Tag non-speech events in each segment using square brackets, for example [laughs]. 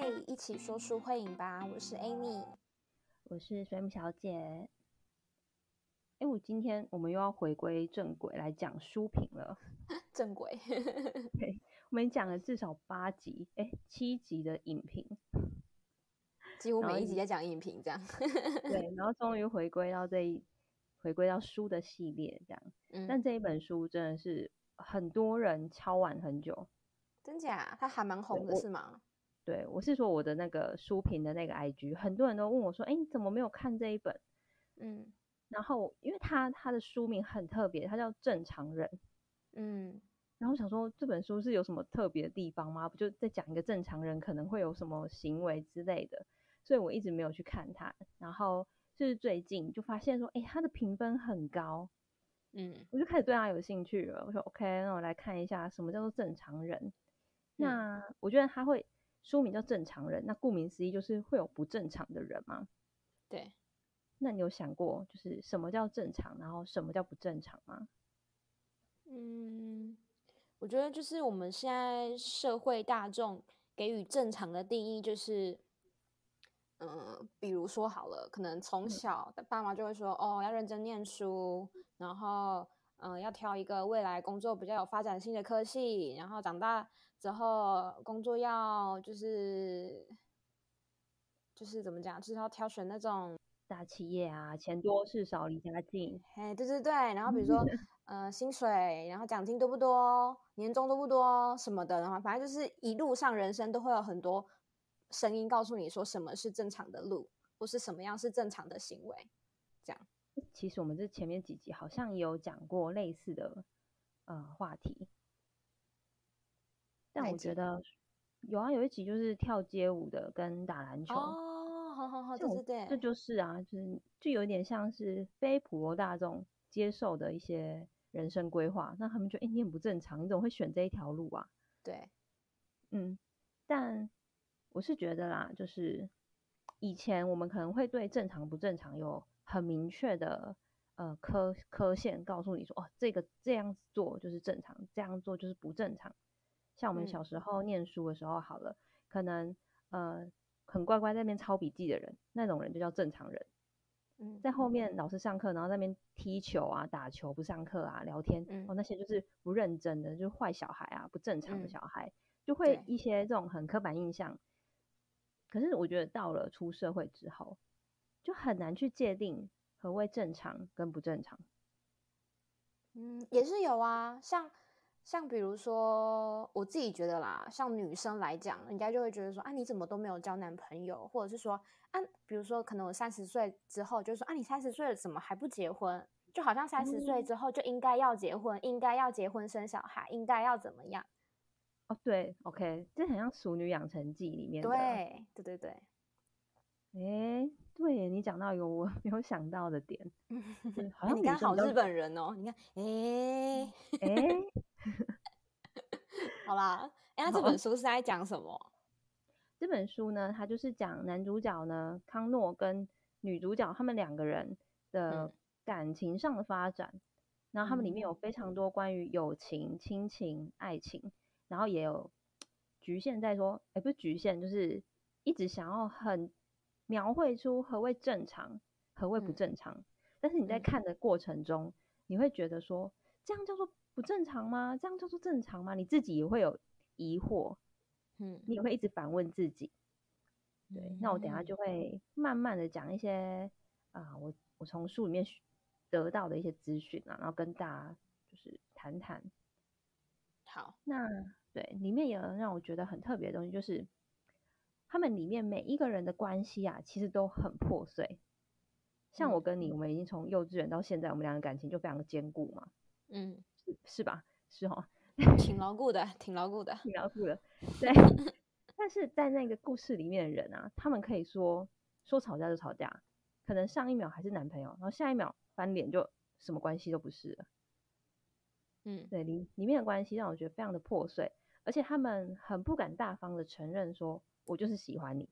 嘿，一起说书会影吧！我是 Amy，我是水母小姐。哎，我今天我们又要回归正轨来讲书评了。[laughs] 正轨，对，我们讲了至少八集，哎，七集的影评，[laughs] 几乎每一集在讲影评这样。[laughs] 对，然后终于回归到这一，回归到书的系列这样。嗯，但这一本书真的是很多人敲完很久。真假？它还蛮红的是吗？对，我是说我的那个书评的那个 IG，很多人都问我说：“哎，你怎么没有看这一本？”嗯，然后因为他他的书名很特别，他叫《正常人》。嗯，然后想说这本书是有什么特别的地方吗？不就在讲一个正常人可能会有什么行为之类的，所以我一直没有去看它。然后就是最近就发现说：“哎，它的评分很高。”嗯，我就开始对它有兴趣了。我说：“OK，那我来看一下什么叫做正常人。”那我觉得他会书名叫正常人，那顾名思义就是会有不正常的人吗？对。那你有想过就是什么叫正常，然后什么叫不正常吗？嗯，我觉得就是我们现在社会大众给予正常的定义就是，嗯，比如说好了，可能从小的爸妈就会说，哦，要认真念书，然后。嗯，要挑一个未来工作比较有发展性的科系，然后长大之后工作要就是就是怎么讲，就是要挑选那种大企业啊，钱多事少离家近。哎，对对对，然后比如说 [laughs] 呃薪水，然后奖金多不多，年终多不多什么的，然后反正就是一路上人生都会有很多声音告诉你说什么是正常的路，或是什么样是正常的行为，这样。其实我们这前面几集好像也有讲过类似的呃话题，但我觉得有啊，有一集就是跳街舞的跟打篮球。哦，好好好，对对对，这就是啊，就是就有点像是非普罗大众接受的一些人生规划，那他们觉得哎，你很不正常，你怎么会选这一条路啊？对，嗯，但我是觉得啦，就是以前我们可能会对正常不正常有。很明确的，呃，科科线告诉你说，哦，这个这样做就是正常，这样做就是不正常。像我们小时候念书的时候，好了，可能呃很乖乖在那边抄笔记的人，那种人就叫正常人。嗯，在后面老师上课，然后那边踢球啊、打球不上课啊、聊天，哦，那些就是不认真的，就是坏小孩啊，不正常的小孩，就会一些这种很刻板印象。可是我觉得到了出社会之后。就很难去界定何谓正常跟不正常。嗯，也是有啊，像像比如说我自己觉得啦，像女生来讲，人家就会觉得说啊，你怎么都没有交男朋友，或者是说啊，比如说可能我三十岁之后，就说啊，你三十岁了怎么还不结婚？就好像三十岁之后就应该要结婚，应该要结婚生小孩，应该要怎么样？哦，对，OK，这很像《熟女养成记》里面的，对，对对对。哎，对你讲到有我 [laughs] 没有想到的点，[laughs] 好像你看好日本人哦，你看，哎哎，[laughs] 好啦，哎，那这本。书是在讲什么？这本书呢，它就是讲男主角呢康诺跟女主角他们两个人的感情上的发展，然后他们里面有非常多关于友情、亲情、爱情，然后也有局限在说，哎，不是局限，就是一直想要很。描绘出何谓正常，何谓不正常。但是你在看的过程中，你会觉得说，这样叫做不正常吗？这样叫做正常吗？你自己也会有疑惑，嗯，你也会一直反问自己。对，那我等下就会慢慢的讲一些啊，我我从书里面得到的一些资讯啊，然后跟大家就是谈谈。好，那对里面有让我觉得很特别的东西，就是。他们里面每一个人的关系啊，其实都很破碎。像我跟你，我们已经从幼稚园到现在，我们两个感情就非常的坚固嘛。嗯，是是吧？是哈，挺牢固的，挺牢固的，[laughs] 挺牢固的。对。[laughs] 但是在那个故事里面的人啊，他们可以说说吵架就吵架，可能上一秒还是男朋友，然后下一秒翻脸就什么关系都不是了。嗯，对，里里面的关系让我觉得非常的破碎，而且他们很不敢大方的承认说。我就是喜欢你，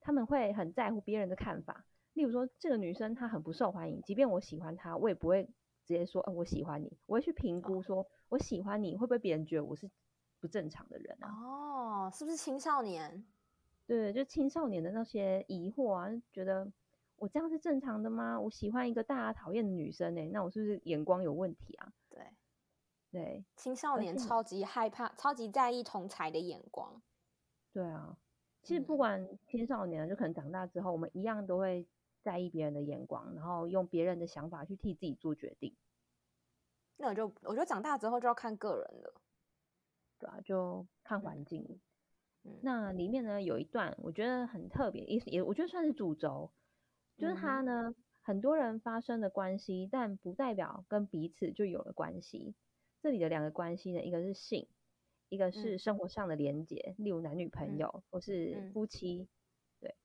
他们会很在乎别人的看法。例如说，这个女生她很不受欢迎，即便我喜欢她，我也不会直接说，呃，我喜欢你。我会去评估，说我喜欢你会不会别人觉得我是不正常的人啊。哦，是不是青少年？对，就青少年的那些疑惑啊，觉得我这样是正常的吗？我喜欢一个大家讨厌的女生呢，那我是不是眼光有问题啊？对对，青少年超级害怕，超级在意同才的眼光。对啊，其实不管青少年，就可能长大之后，我们一样都会在意别人的眼光，然后用别人的想法去替自己做决定。那我就我觉得长大之后就要看个人了，对啊，就看环境。那里面呢有一段我觉得很特别，也也我觉得算是主轴，就是他呢很多人发生的关系，但不代表跟彼此就有了关系。这里的两个关系呢，一个是性，一个是生活上的连结，例如男女朋友或是夫妻。对，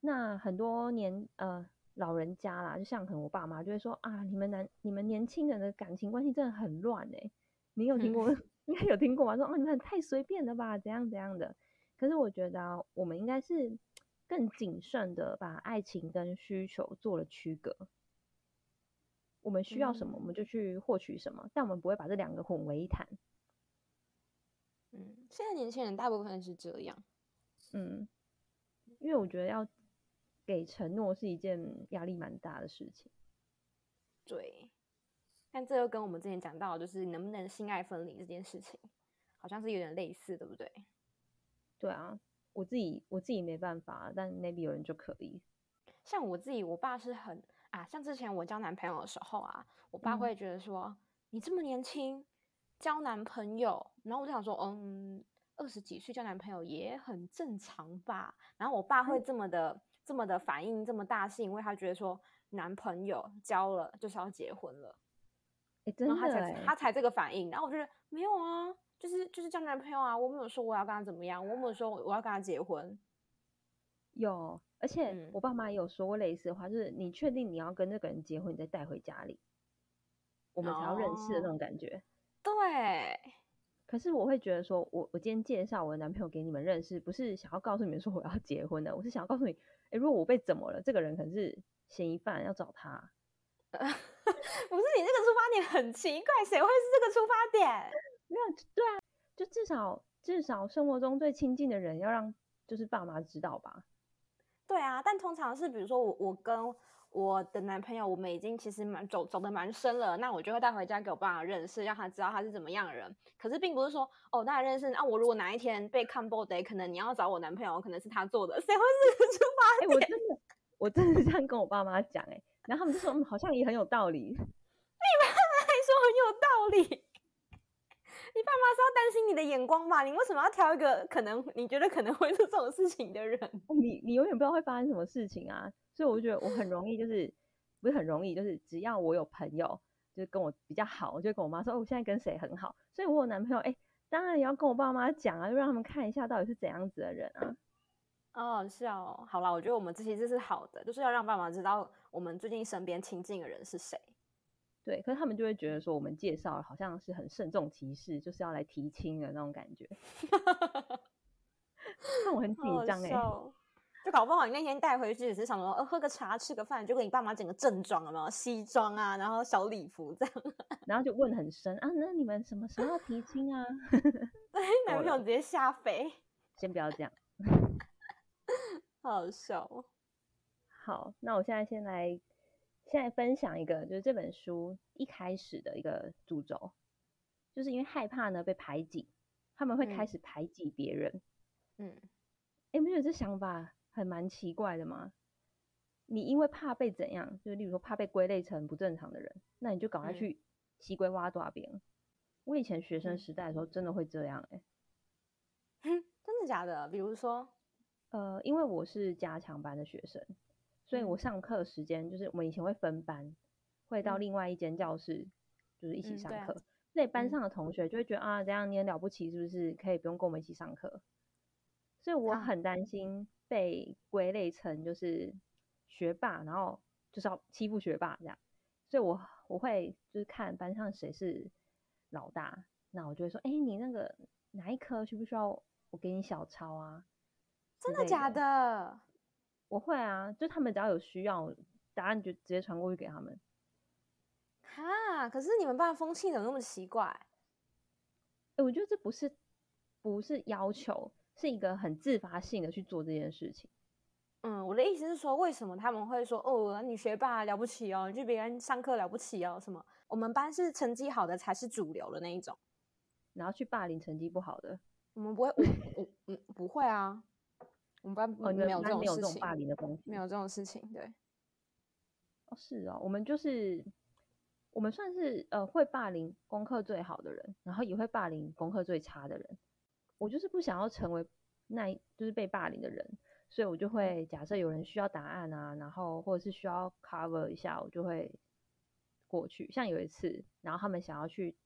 那很多年呃老人家啦，就像可能我爸妈就会说啊，你们男你们年轻人的感情关系真的很乱哎，你有听过？[laughs] 应该有听过吧？说哦，你们太随便了吧，怎样怎样的？可是我觉得我们应该是更谨慎的，把爱情跟需求做了区隔。我们需要什么，我们就去获取什么，但我们不会把这两个混为一谈。嗯，现在年轻人大部分是这样。嗯，因为我觉得要给承诺是一件压力蛮大的事情。对。但这又跟我们之前讲到，就是能不能性爱分离这件事情，好像是有点类似，对不对？对啊，我自己我自己没办法，但 maybe 有人就可以。像我自己，我爸是很啊，像之前我交男朋友的时候啊，我爸会觉得说，你这么年轻交男朋友，然后我就想说，嗯，二十几岁交男朋友也很正常吧。然后我爸会这么的这么的反应这么大，是因为他觉得说，男朋友交了就是要结婚了。然后他才他才这个反应，然后我觉得没有啊，就是就是交男朋友啊，我没有说我要跟他怎么样，我没有说我要跟他结婚。有，而且我爸妈也有说过类似的话，就是你确定你要跟那个人结婚，你再带回家里，我们才要认识的那种感觉。对。可是我会觉得说，我我今天介绍我的男朋友给你们认识，不是想要告诉你们说我要结婚的，我是想要告诉你，哎，如果我被怎么了，这个人可能是嫌疑犯，要找他。[laughs] 不是你这个出发点很奇怪，谁会是这个出发点？[laughs] 没有，对啊，就至少至少生活中最亲近的人要让就是爸妈知道吧。对啊，但通常是比如说我我跟我的男朋友，我们已经其实蛮走走的蛮深了，那我就会带回家给我爸爸认识，让他知道他是怎么样的人。可是并不是说哦，大家认识啊，我如果哪一天被看 b o d 可能你要找我男朋友，可能是他做的，[laughs] 谁会是出发点？我真的我真的这样跟我爸妈讲哎。然后他们就说，嗯，好像也很有道理。你爸妈还说很有道理，你爸妈是要担心你的眼光吧？你为什么要挑一个可能你觉得可能会做这种事情的人？[laughs] 你你永远不知道会发生什么事情啊！所以我就觉得我很容易，就是不是很容易，就是只要我有朋友，就是跟我比较好，我就跟我妈说，哦，我现在跟谁很好。所以我有男朋友，哎，当然也要跟我爸妈讲啊，就让他们看一下到底是怎样子的人啊。哦，是哦，好啦，我觉得我们这些这是好的，就是要让爸妈知道我们最近身边亲近的人是谁。对，可是他们就会觉得说我们介绍好像是很慎重其事，就是要来提亲的那种感觉。[laughs] 那我很紧张哎，就搞不好你那天带回去只是想说，呃，喝个茶，吃个饭，就跟你爸妈整个正装了嘛，西装啊，然后小礼服这样，然后就问很深啊，那你们什么时候提亲啊？[laughs] 对，男朋友直接吓飞。[laughs] 先不要这样。好笑。好，那我现在先来，现在分享一个，就是这本书一开始的一个主轴，就是因为害怕呢被排挤，他们会开始排挤别人。嗯，哎，不觉得这想法很蛮奇怪的吗？你因为怕被怎样，就是例如说怕被归类成不正常的人，那你就赶快去西归挖多边。我以前学生时代的时候，真的会这样，哎，[laughs] 真的假的？比如说。呃，因为我是加强班的学生，所以我上课时间就是我们以前会分班，会到另外一间教室，就是一起上课。所以班上的同学就会觉得啊，这样你很了不起，是不是可以不用跟我们一起上课？所以我很担心被归类成就是学霸，然后就是要欺负学霸这样。所以我我会就是看班上谁是老大，那我就会说，哎，你那个哪一科需不需要我给你小抄啊？真的假的？我会啊，就他们只要有需要，答案就直接传过去给他们。哈，可是你们班风气怎么那么奇怪？哎，我觉得这不是不是要求，是一个很自发性的去做这件事情。嗯，我的意思是说，为什么他们会说哦，你学霸了不起哦，你去别人上课了不起哦？什么？我们班是成绩好的才是主流的那一种，然后去霸凌成绩不好的？我们不会，我我嗯不会啊，我们班没有这种事情，霸凌的东西，没有这种事情，对。哦，是哦，我们就是我们算是呃会霸凌功课最好的人，然后也会霸凌功课最差的人。我就是不想要成为那就是被霸凌的人。所以我就会假设有人需要答案啊，然后或者是需要 cover 一下，我就会过去。像有一次，然后他们想要去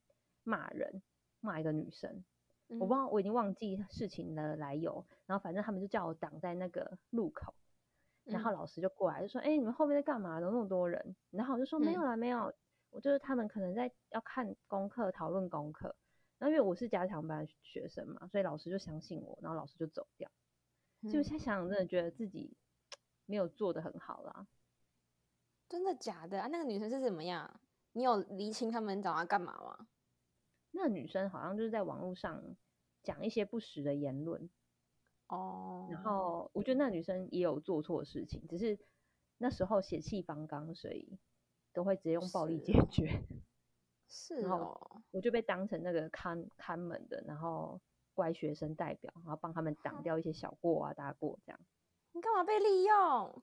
骂人，骂一个女生，我不知道我已经忘记事情的来由，然后反正他们就叫我挡在那个路口，然后老师就过来就说：“哎，你们后面在干嘛？怎么那么多人？”然后我就说：“没有啦，没有，我就是他们可能在要看功课，讨论功课。那因为我是加强班学生嘛，所以老师就相信我，然后老师就走掉。”就现在想想，真的觉得自己 [tsk] 没有做的很好啦。真的假的啊？那个女生是怎么样？你有厘清他们找她干嘛吗？那女生好像就是在网络上讲一些不实的言论哦。然后我觉得那女生也有做错事情，只是那时候血气方刚，所以都会直接用暴力解决。[laughs] 是哦，我就被当成那个看看门的，然后。乖学生代表，然后帮他们挡掉一些小过啊、大过这样。你干嘛被利用？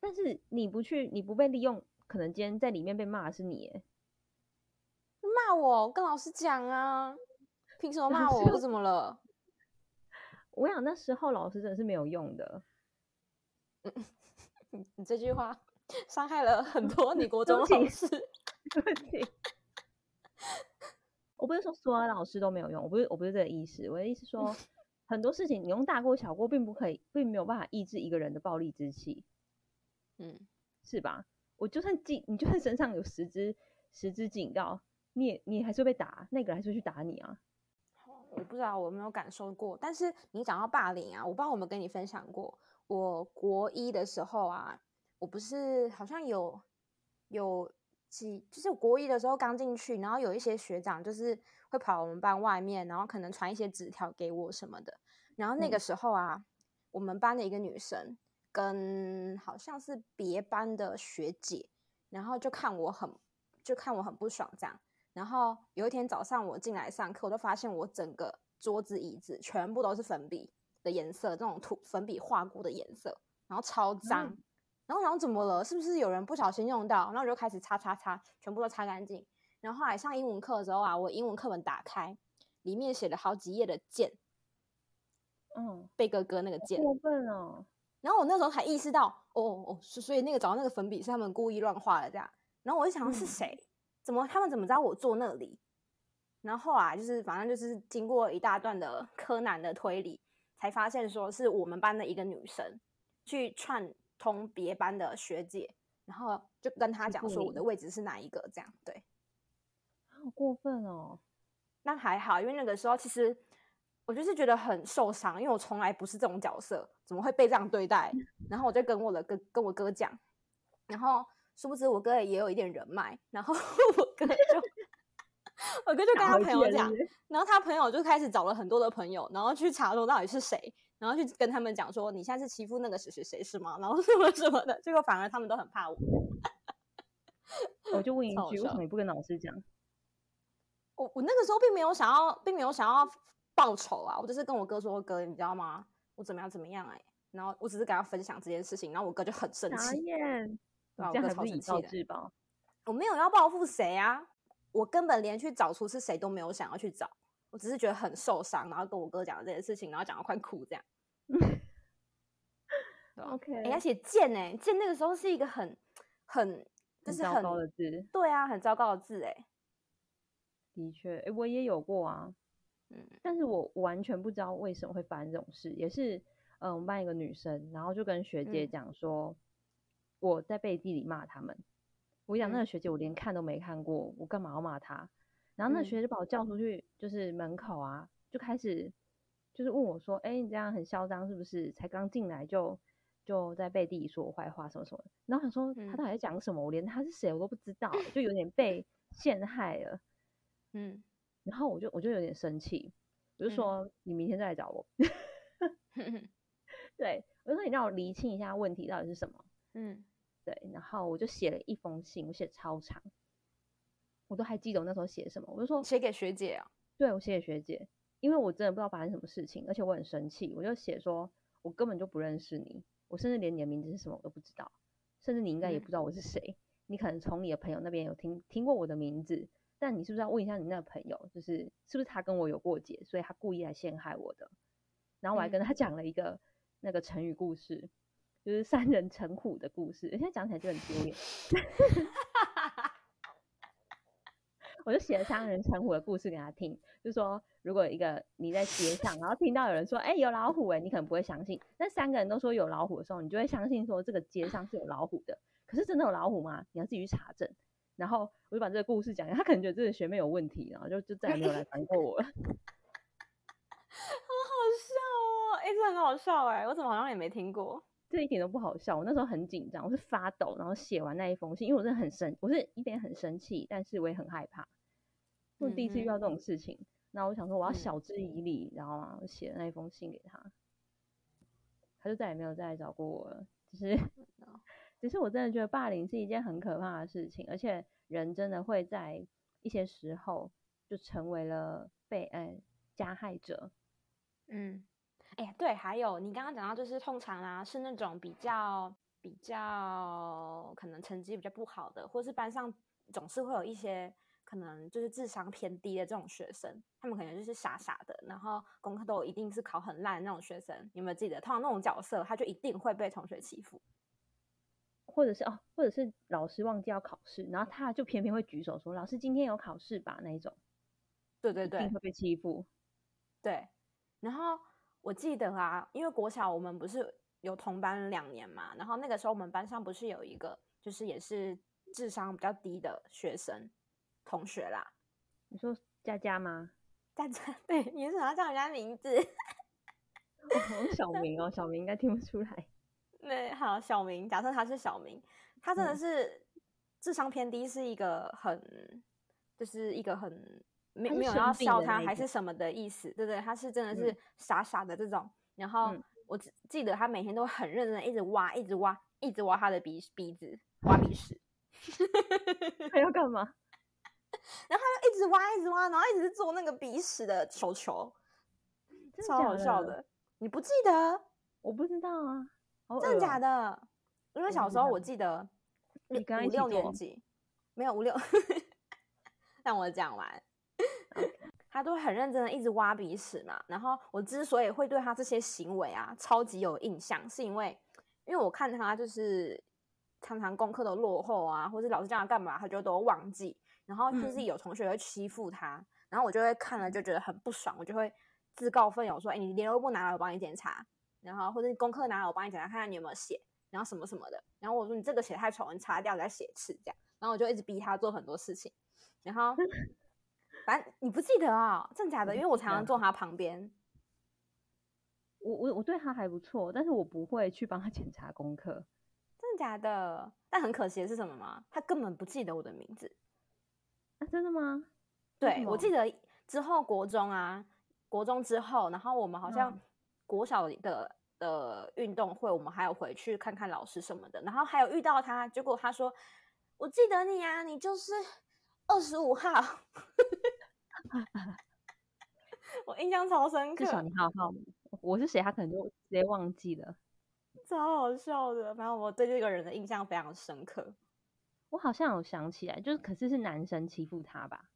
但是你不去，你不被利用，可能今天在里面被骂的是你。骂我，跟老师讲啊！凭什么骂我？我怎么了？[laughs] 我想那时候老师真的是没有用的。[laughs] 你这句话伤害了很多你国中老师。[laughs] 对不起。我不是说所有老师都没有用，我不是我不是这个意思，我的意思说很多事情你用大过小过，并不可以，并没有办法抑制一个人的暴力之气，嗯，是吧？我就算警，你就算身上有十只十只警告，你也你还是会被打，那个还是会去打你啊。我不知道我没有感受过，但是你讲到霸凌啊，我不知道我们跟你分享过，我国一的时候啊，我不是好像有有几。就是国一的时候刚进去，然后有一些学长就是会跑我们班外面，然后可能传一些纸条给我什么的。然后那个时候啊，我们班的一个女生跟好像是别班的学姐，然后就看我很就看我很不爽这样。然后有一天早上我进来上课，我就发现我整个桌子椅子全部都是粉笔的颜色，这种涂粉笔画过的颜色，然后超脏。然后我想怎么了？是不是有人不小心用到？然后我就开始擦擦擦，全部都擦干净。然后后来上英文课的时候啊，我英文课本打开，里面写了好几页的剑，嗯，贝哥哥那个剑，过分哦。然后我那时候才意识到，哦哦，所以那个找到那个粉笔是他们故意乱画的这样。然后我就想是谁？怎么他们怎么知道我坐那里？然后后来就是反正就是经过一大段的柯南的推理，才发现说是我们班的一个女生去串。通别班的学姐，然后就跟他讲说我的位置是哪一个，这样对，好过分哦。那还好，因为那个时候其实我就是觉得很受伤，因为我从来不是这种角色，怎么会被这样对待？然后我就跟我的哥跟我哥讲，然后殊不知我哥也有一点人脉，然后 [laughs] 我哥就我哥就跟他朋友讲，然后他朋友就开始找了很多的朋友，然后去查说到底是谁。然后去跟他们讲说，你现在是欺负那个谁谁谁是吗？然后 [laughs] 什么什么的，结果反而他们都很怕我。[laughs] 我就问一句，为什么你不跟老师讲？我我那个时候并没有想要，并没有想要报仇啊，我就是跟我哥说，哥，你知道吗？我怎么样怎么样哎，然后我只是跟他分享这件事情，然后我哥就很生气，对吧？我哥超生气的。我没有要报复谁啊，我根本连去找出是谁都没有想要去找。我只是觉得很受伤，然后跟我哥讲了这件事情，然后讲到快哭这样。[laughs] OK，而且贱哎，贱那个时候是一个很很就是很糟糕的字。对啊，很糟糕的字哎。的确，哎，我也有过啊。嗯，但是我完全不知道为什么会发生这种事。也是，嗯，我们班一个女生，然后就跟学姐讲说，我在背地里骂他们。我讲那个学姐，我连看都没看过，我干嘛要骂她？然后那学姐把我叫出去，就是门口啊，就开始就是问我说：“哎，你这样很嚣张是不是？才刚进来就就在背地里说我坏话什么什么？”然后想说他到底在讲什么？我连他是谁我都不知道，就有点被陷害了。[laughs] 嗯，然后我就我就有点生气，我就说你明天再来找我。[laughs] 对，我就说你让我厘清一下问题到底是什么。嗯，对，然后我就写了一封信，我写超长，我都还记得我那时候写什么。我就说写给学姐啊，对我写给学姐，因为我真的不知道发生什么事情，而且我很生气，我就写说我根本就不认识你，我甚至连你的名字是什么我都不知道，甚至你应该也不知道我是谁。你可能从你的朋友那边有听听过我的名字，但你是不是要问一下你那个朋友，就是是不是他跟我有过节，所以他故意来陷害我的？然后我还跟他讲了一个那个成语故事，就是三人成虎的故事。现在讲起来就很丢脸。[laughs] 我就写了三人成虎的故事给他听，就说如果一个你在街上，然后听到有人说“哎，有老虎”，哎，你可能不会相信。那三个人都说有老虎的时候，你就会相信说这个街上是有老虎的。可是真的有老虎吗？你要自己去查证。然后我就把这个故事讲，他可能觉得这个学妹有问题，然后就就再也没有来烦过我了。[laughs] 好好笑哦！哎，这很好笑哎，我怎么好像也没听过？这一点都不好笑。我那时候很紧张，我是发抖，然后写完那一封信，因为我真的很生，我是一点很生气，但是我也很害怕。我第一次遇到这种事情，那我想说我要晓之以理，然后写了那一封信给他，他就再也没有再来找过我了。就是。[laughs] 只是我真的觉得霸凌是一件很可怕的事情，而且人真的会在一些时候就成为了被呃加害者。嗯，哎呀，对，还有你刚刚讲到，就是通常啊是那种比较比较可能成绩比较不好的，或是班上总是会有一些可能就是智商偏低的这种学生，他们可能就是傻傻的，然后功课都一定是考很烂的那种学生。有没有记得，通常那种角色他就一定会被同学欺负。或者是哦，或者是老师忘记要考试，然后他就偏偏会举手说：“老师今天有考试吧？”那一种，对对对，会被欺负。对，然后我记得啊，因为国小我们不是有同班两年嘛，然后那个时候我们班上不是有一个，就是也是智商比较低的学生同学啦。你说佳佳吗？[laughs] 佳佳，对，你为什么要叫人家名字？我小明哦，小明应该听不出来。[laughs] 对，好，小明，假设他是小明，他真的是智商偏低，是一个很，就是一个很没没有要笑他还是什么的意思，对不对？他是真的是傻傻的这种。然后我记得他每天都很认真，一直挖，一直挖，一直挖他的鼻鼻子，挖鼻屎。[laughs] 他要干嘛？然后他就一直挖，一直挖，然后一直做那个鼻屎的球球，超好笑的。你不记得？我不知道啊。真的假的？因为小时候我记得五六年级没有五六，[laughs] 让我讲完。他都很认真的一直挖鼻屎嘛。然后我之所以会对他这些行为啊超级有印象，是因为因为我看他就是常常功课都落后啊，或者老师叫他干嘛他就都忘记。然后就是有同学会欺负他，然后我就会看了就觉得很不爽，我就会自告奋勇说：“哎，你联络簿拿来，我帮你检查。”然后或者功课拿来，我帮你检查看看你有没有写，然后什么什么的。然后我说你这个写太丑，你擦掉再写一次这样。然后我就一直逼他做很多事情。然后反正你不记得啊？真的假的？因为我常常坐他旁边。我我我对他还不错，但是我不会去帮他检查功课。真的假的？但很可惜的是什么吗？他根本不记得我的名字。啊，真的吗？对，我记得之后国中啊，国中之后，然后我们好像。国小的的运动会，我们还有回去看看老师什么的，然后还有遇到他，结果他说：“我记得你啊，你就是二十五号。[laughs] ”我印象超深刻。至少你好好，我是谁，他可能就直接忘记了，超好笑的。反正我对这个人的印象非常深刻。我好像有想起来，就是可是是男生欺负他吧？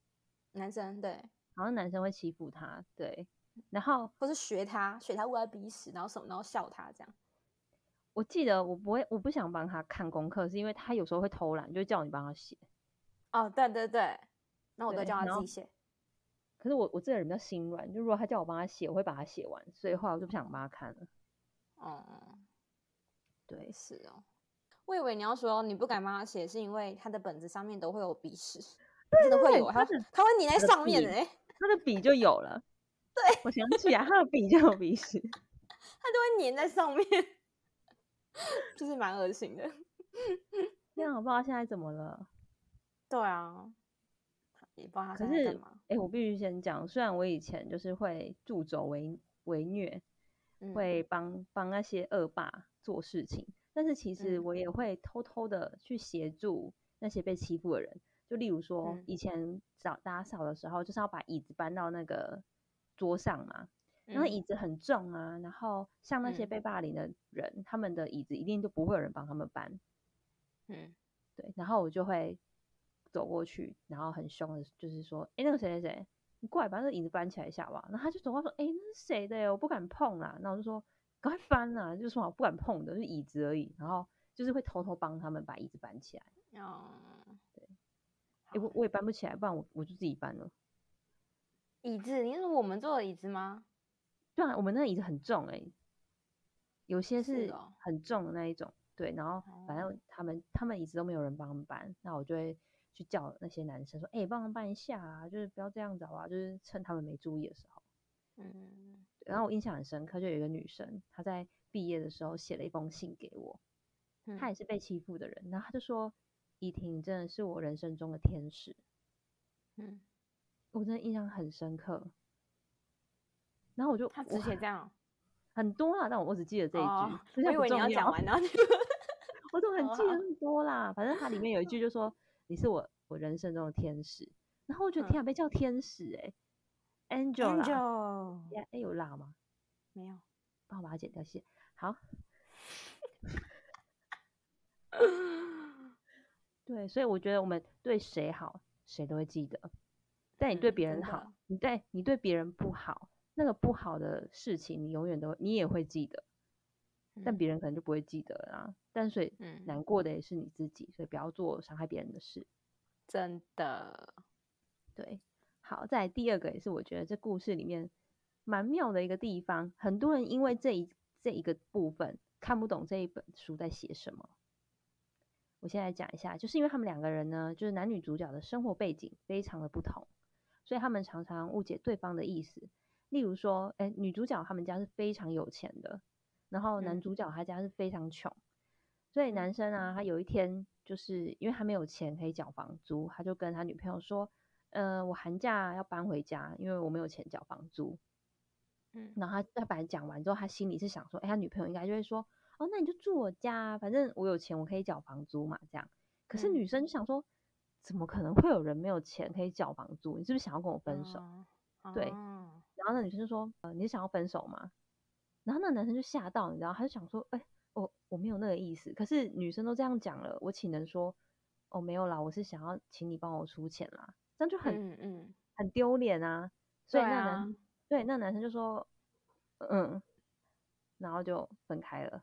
男生对，好像男生会欺负他，对。然后或是学他，学他捂鼻屎，然后什么，然后笑他这样。我记得我不会，我不想帮他看功课，是因为他有时候会偷懒，就叫你帮他写。哦，对对对，那我都叫他自己写。可是我我这个人比较心软，就如果他叫我帮他写，我会把它写完，所以后来我就不想帮他看了。哦，对，是哦。我以为你要说你不敢帮他写，是因为他的本子上面都会有鼻屎，真的会有，他他会粘在上面哎，他的笔就有了。对，我想起来，他的笔就有鼻屎，[laughs] 他就会粘在上面，[laughs] 就是蛮恶心的。天啊，我不知道现在怎么了。对啊，也不知道他可是，嘛。哎、我必须先讲，虽然我以前就是会助纣为为虐，嗯会帮帮那些恶霸做事情，但是其实嗯。我也会偷偷的去协助那些被欺负的人。就例如说嗯，以前扫打扫的时候，就是要把椅子搬到那个桌上嘛，然后嗯。椅子很重啊，然后像那些嗯。被霸凌的人，他们的椅子一定就不会有人帮他们搬，嗯。对，然后我就会走过去，然后很凶的，就是说，哎，那个谁谁谁，你过来把那个椅子搬起来一下吧。然后他就走过来说，哎，那是谁的？我不敢碰啦。那我就说，赶快搬啦，就是说我不敢碰的，是椅子而已。然后就是会偷偷帮他们把椅子搬起来。哦，对哎，我我也搬不起来，不然我我就自己搬了。椅子，你是我们坐的椅子吗？对啊，我们那个椅子很重哎、有些是很重的那一种。对，然后反哦正他们他们椅子都没有人帮他们搬，那我就会去叫那些男生说，哎、帮忙办一下啊，就是不要这样子好吧，就是趁他们没注意的时候。嗯然后我印象很深刻，就有一个女生，她在毕业的时候写了一封信给我，她也嗯是被欺负的人，然后她就说：“依婷真的是我人生中的天使。嗯，”我真的印象很深刻。然后我就他只写这样哦。很多啦，但我我只记得这一句，哦我以为你要要讲完，然后 [laughs] 我怎么很记得那么多啦？反正它里面有一句就说：“你是我我人生中的天使。”然后我觉得嗯天啊，被叫天使哎、Angel 啦，Angel 呀，哎有辣吗？没有。帮我把它剪掉，谢谢。好，对，所以我觉得我们对谁好，谁都会记得。但你对别人好的，你对你对别人不好，那个不好的事情，你永远都你也会记得，但嗯别人可能就不会记得了啦。但所以嗯，难过的也是你自己，所以不要做伤害别人的事。真的，对，好，再来第二个也是我觉得这故事里面蛮妙的一个地方，很多人因为这一这一个部分看不懂这一本书在写什么。我先来讲一下，就是因为他们两个人呢，就是男女主角的生活背景非常的不同，所以他们常常误解对方的意思。例如说，哎，女主角他们家是非常有钱的，然后男嗯主角他家是非常穷，所以男生啊，他有一天就是因为他没有钱可以缴房租，他就跟他女朋友说，呃，我寒假要搬回家，因为我没有钱缴房租。嗯然后他他本来讲完之后，他心里是想说，哎，他女朋友应该就会说，哦，那你就住我家啊，反正我有钱，我可以缴房租嘛，这样。可是嗯女生就想说，怎么可能会有人没有钱可以缴房租？你是不是想要跟我分手？哦对哦然后那女生就说，呃，你是想要分手吗？然后那男生就吓到，你知道，他就想说，哎，我我没有那个意思。可是女生都这样讲了，我岂能说，哦，没有啦，我是想要请你帮我出钱啦，这样就很、嗯嗯，很丢脸啊。所以那男、啊对那男生就说，嗯，然后就分开了，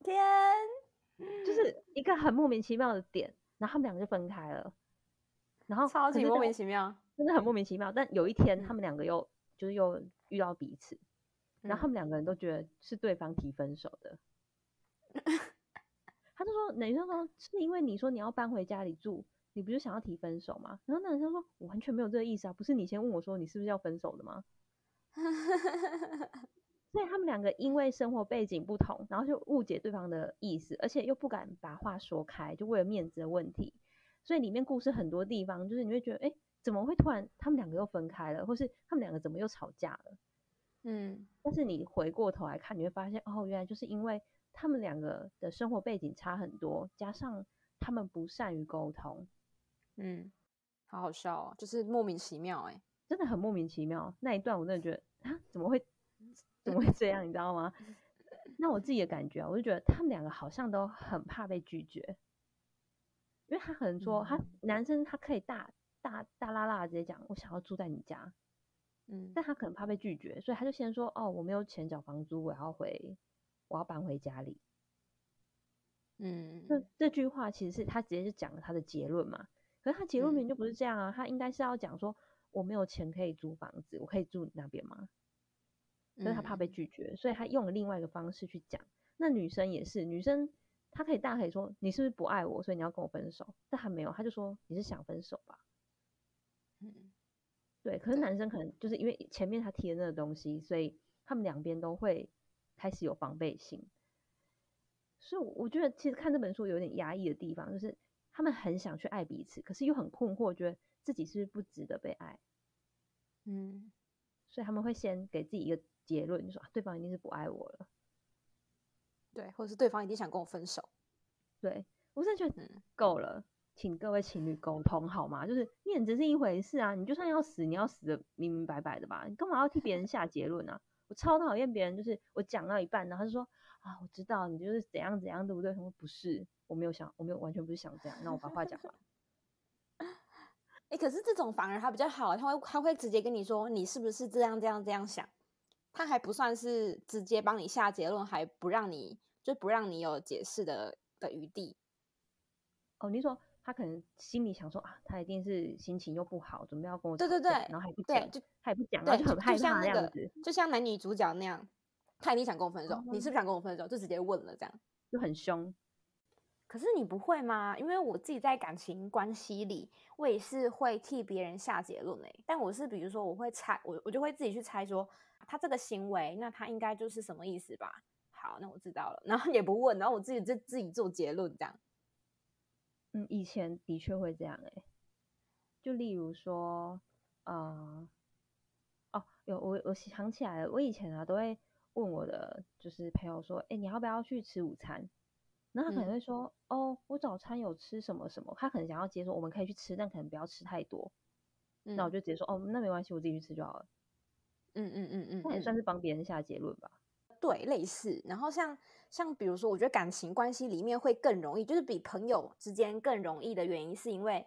天，就是一个很莫名其妙的点，然后他们两个就分开了，然后超级莫名其妙。真的很莫名其妙。但有一天，他嗯们两个又就是又遇到彼此，然后他嗯们两个人都觉得是对方提分手的。[laughs] 他就说，男生说是因为你说你要搬回家里住，你不就想要提分手吗？然后男生说，我完全没有这个意思啊，不是你先问我说你是不是要分手的吗？[laughs] 所以他们两个因为生活背景不同，然后就误解对方的意思，而且又不敢把话说开，就为了面子的问题。所以里面故事很多地方，就是你会觉得，哎，怎么会突然他们两个又分开了，或是他们两个怎么又吵架了？嗯但是你回过头来看，你会发现，哦，原来就是因为他们两个的生活背景差很多，加上他们不善于沟通，嗯，好好笑哦，就是莫名其妙哎。真的很莫名其妙。那一段我真的觉得，啊，怎么会怎么会这样？你知道吗？那我自己的感觉啊，我就觉得他们两个好像都很怕被拒绝，因为他可能说，他男生他可以大大大拉拉地直接讲，我想要住在你家，嗯但他可能怕被拒绝，所以他就先说，哦，我没有钱缴房租，我要回，我要搬回家里。嗯这这句话其实是他直接就讲了他的结论嘛，可是他结论嗯明明就不是这样啊，他应该是要讲说我没有钱可以租房子，我可以住你那边吗？可是他怕被嗯拒绝，所以他用了另外一个方式去讲。那女生也是，女生她可以大可以说你是不是不爱我，所以你要跟我分手，但他没有，他就说你是想分手吧。嗯对，可是男生可能就是因为前面他提的那个东西，所以他们两边都会开始有防备心。所以我，我觉得其实看这本书有点压抑的地方，就是他他们很想去爱彼此，可是又很困惑，觉得自己是不是不值得被爱，嗯，所以他们会先给自己一个结论，就说、啊、对方一定是不爱我了。对，或者是对方一定想跟我分手。对我真的觉得嗯够了，请各位情侣沟通好吗？就是面子是一回事啊，你就算要死，你要死的明明白白的吧，你干嘛要替别人下结论啊？我超讨厌别人，就是我讲到一半，然后他就说啊，我知道你就是怎样怎样，对不对？他说不是，我没有想，我没有完全不是想这样，那我把话讲完。[laughs] 哎、可是这种反而他比较好，他会他会直接跟你说你是不是这样这样这样想，他还不算是直接帮你下结论，还不让你就不让你有解释的的余地。哦，你说他可能心里想说啊，他一定是心情又不好，准备要跟我对对对然后还不讲，就他也不讲，对，就然后就很害怕的样子，就像男女主角那样，他一定想跟我分手，你是不哦是想跟我分手？就直接问了这样。就很凶。可是你不会吗？因为我自己在感情关系里，我也是会替别人下结论诶。但我是比如说，我会猜，我我就会自己去猜说，他这个行为，那他应该就是什么意思吧？好，那我知道了，[laughs] 然后也不问，然后我自己就自己做结论这样。嗯，以前的确会这样哎、就例如说，呃，哦，有我我想起来了，我以前啊都会问我的就是朋友说，哎、你要不要去吃午餐？然后他可能嗯会说，哦，我早餐有吃什么什么，他可能想要接受我们可以去吃，但可能不要吃太多。嗯那我就直接说，哦，那没关系，我自己去吃就好了。嗯嗯嗯嗯，嗯那也算是帮别人下结论吧。对，类似。然后像像比如说，我觉得感情关系里面会更容易，就是比朋友之间更容易的原因，是因为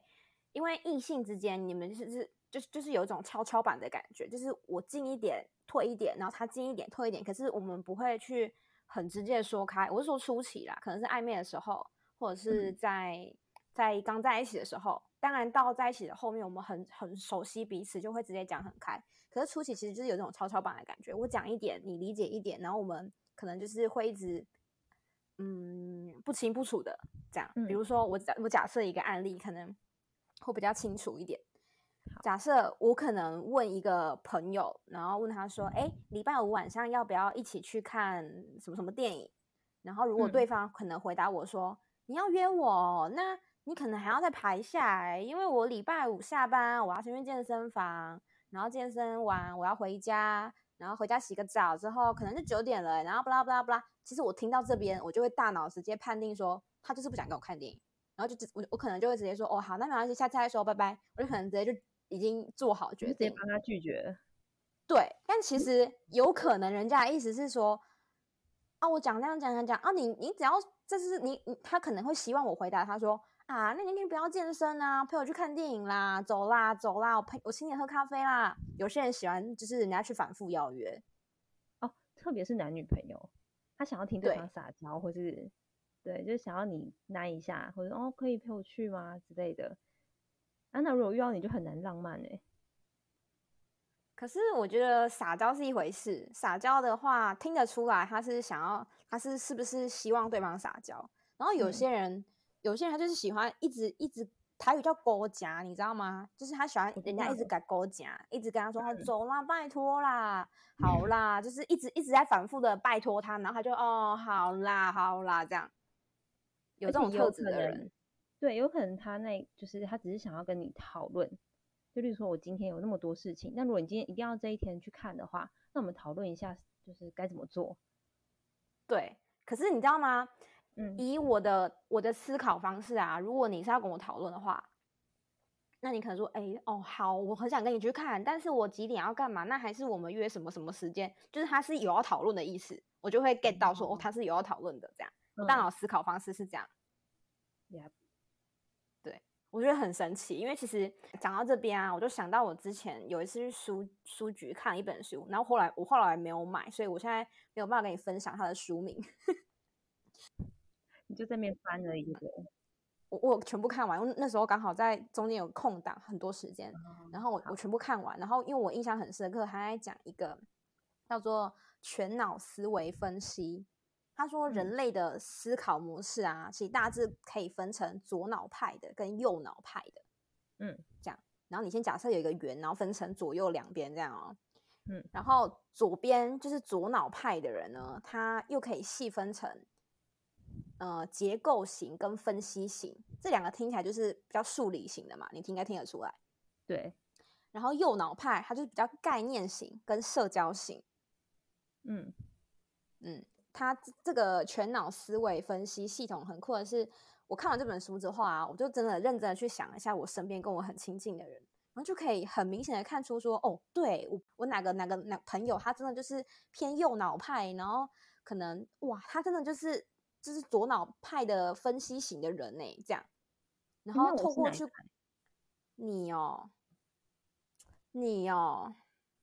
因为异性之间你们就是是就是就是有一种跷跷板的感觉，就是我近一点退一点，然后他近一点退一点，可是我们不会去很直接地说开。我是说初期啦，可能是暧昧的时候，或者是嗯在、在刚在一起的时候。当然到在一起的后面，我们很很熟悉彼此，就会直接讲很开。可是初期其实就是有这种跷跷板的感觉，我讲一点，你理解一点，然后我们可能就是会一直嗯不清不楚的这样。比嗯如说我假我假设一个案例，可能会比较清楚一点。假设我可能问一个朋友，然后问他说：“哎，礼拜五晚上要不要一起去看什么什么电影？”然后如果对嗯方可能回答我说：“你要约我哦，那你可能还要再排下来，因为我礼拜五下班，我要先去健身房，然后健身完我要回家，然后回家洗个澡之后可能就九点了欸，然后巴拉巴拉巴拉。其实我听到这边，我就会大脑直接判定说他就是不想跟我看电影，然后就直我我可能就会直接说哦好，那没关系，下次再说，拜拜。我就可能直接就已经做好就决定。直接帮他拒绝。对，但其实有可能人家的意思是说，啊，我讲这样讲讲讲啊，你你只要这是你你他可能会希望我回答他说啊，那你可以不要健身啊，陪我去看电影啦，走啦走啦，我陪我请你喝咖啡啦。有些人喜欢就是人家去反复邀约，哦，特别是男女朋友，他想要听对对方撒娇，或是对，就是想要你耐一下，或者哦可以陪我去吗之类的。啊，那如果遇到你就很难浪漫哎、可是我觉得撒娇是一回事，撒娇的话听得出来他是想要，他是是不是希望对方撒娇？然后有嗯些人，有些人他就是喜欢一直一直台语叫勾夹，你知道吗？就是他喜欢人家一直改勾夹，一直跟他说、哦嗯走啦，拜托啦，好啦，就是一直一直在反复的拜托他，然后他就哦好啦好啦这样，有这种特质的人，对，有可能他那就是他只是想要跟你讨论，就例如说我今天有那么多事情，那如果你今天一定要这一天去看的话，那我们讨论一下就是该怎么做。对。可是你知道吗？嗯以我的我的思考方式啊，如果你是要跟我讨论的话，那你可能说，哎、哦，好，我很想跟你去看，但是我几点要干嘛？那还是我们约什么什么时间？就是他是有要讨论的意思，我就会 get 到说，哦，哦他是有要讨论的，这样，我大嗯脑思考方式是这样。Yep 我觉得很神奇，因为其实讲到这边啊，我就想到我之前有一次去书书局看了一本书，然后后来我后来没有买，所以我现在没有办法跟你分享它的书名。你就在那边翻了一个，我我全部看完，因为那时候刚好在中间有空档很多时间，然后我我全部看完，然后因为我印象很深刻，他在讲一个叫做全脑思维分析。他说人嗯类的思考模式啊，其实大致可以分成左脑派的跟右脑派的。嗯，这样。然后你先假设有一个圆，然后分成左右两边这样哦。嗯，然后左边就是左脑派的人呢，他又可以细分成，呃结构型跟分析型这两个听起来就是比较数理型的嘛，你听应该听得出来。对，然后右脑派它就是比较概念型跟社交型。嗯嗯，它这个全脑思维分析系统很酷的是，我看完这本书之后啊，我就真的认真的去想一下我身边跟我很亲近的人，然后就可以很明显的看出说，哦，对我我哪个哪个哪朋友，他真的就是偏右脑派，然后可能哇，他真的就是就是左脑派的分析型的人呢，这样，然后透过去你哦，你哦，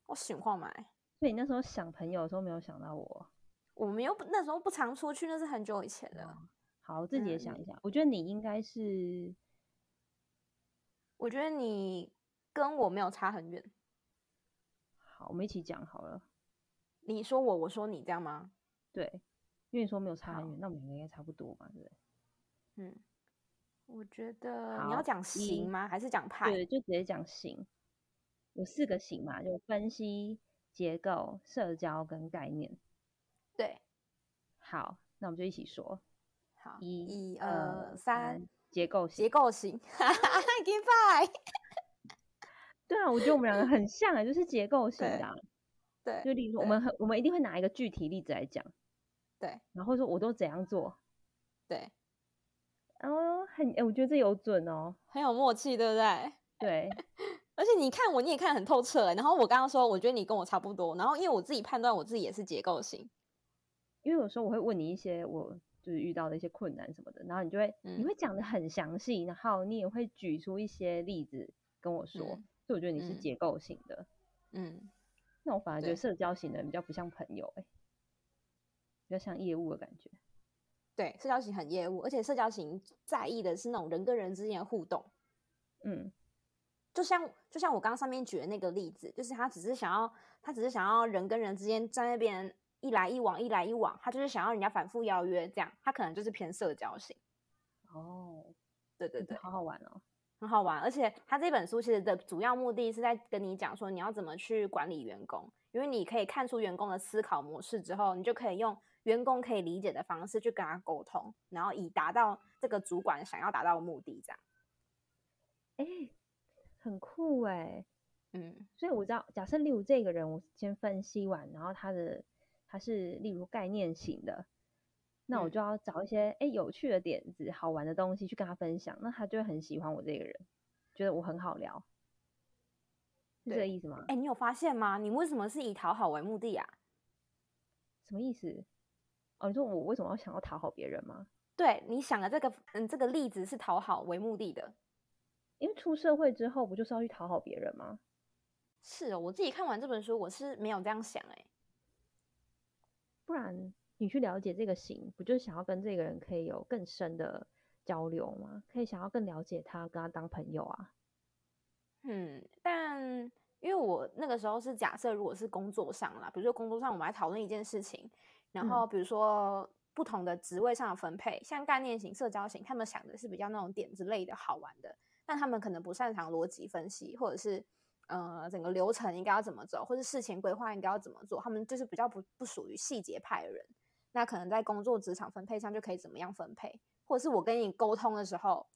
我喜欢买。所以你那时候想朋友的时候没有想到我，我们又那时候不常出去，那是很久以前的。好，我自己也想一想，我觉得你应该是，我觉得你跟我没有差很远。好，我们一起讲好了。你说我，我说你，这样吗？对，因为你说没有差很远，那我们应该差不多嘛，对不对？嗯，我觉得你要讲型吗？还是讲派？对，就直接讲型。有四个型嘛，就分析。结构、社交跟概念，对，好，那我们就一起说。好，一、一、二、三，结构型，结构型 five。[laughs] [laughs] 对啊，我觉得我们两个很像啊，就是结构型的。对，就例如说，我们很，我们一定会拿一个具体例子来讲。对，然后说我都怎样做。对，然后很，哎，我觉得这有准哦，很有默契，对不对？[laughs] 对。而且你看我，你也看很透彻。然后我刚刚说，我觉得你跟我差不多。然后因为我自己判断，我自己也是结构型。因为有时候我会问你一些我就是遇到的一些困难什么的，然后你就会你会讲的很详细，然后你也会举出一些例子跟我说。所以我觉得你是结构型的。嗯。那我反而觉得社交型的比较不像朋友，哎，比较像业务的感觉。对，社交型很业务，而且社交型在意的是那种人跟人之间的互动。嗯。就像就像我刚刚上面举的那个例子，就是他只是想要，他只是想要人跟人之间在那边一来一往，一来一往，他就是想要人家反复邀约，这样他可能就是偏社交型。哦，对对对，好好玩哦，很好玩。而且他这本书其实的主要目的是在跟你讲说，你要怎么去管理员工，因为你可以看出员工的思考模式之后，你就可以用员工可以理解的方式去跟他沟通，然后以达到这个主管想要达到的目的，这样。哎。很酷哎，嗯，所以我知道，假设例如这个人，我先分析完，然后他的他是例如概念型的，那我就要找一些哎有趣的点子、好玩的东西去跟他分享，那他就会很喜欢我这个人，觉得我很好聊，是这个意思吗？哎，你有发现吗？你为什么是以讨好为目的啊？什么意思？哦，你说我为什么要想要讨好别人吗？对，你想的这个嗯，这个例子是讨好为目的的。因为出社会之后，不就是要去讨好别人吗？是哦，我自己看完这本书，我是没有这样想哎。不然你去了解这个型，不就是想要跟这个人可以有更深的交流吗？可以想要更了解他，跟他当朋友啊。嗯，但因为我那个时候是假设，如果是工作上啦，比如说工作上我们来讨论一件事情，然后比如说不同的职位上的分配，像概念型、社交型，他们想的是比较那种点子类的好玩的。但他们可能不擅长逻辑分析，或者是呃整个流程应该要怎么走，或是事前规划应该要怎么做，他们就是比较不不属于细节派的人。那可能在工作职场分配上就可以怎么样分配，或者是我跟你沟通的时候，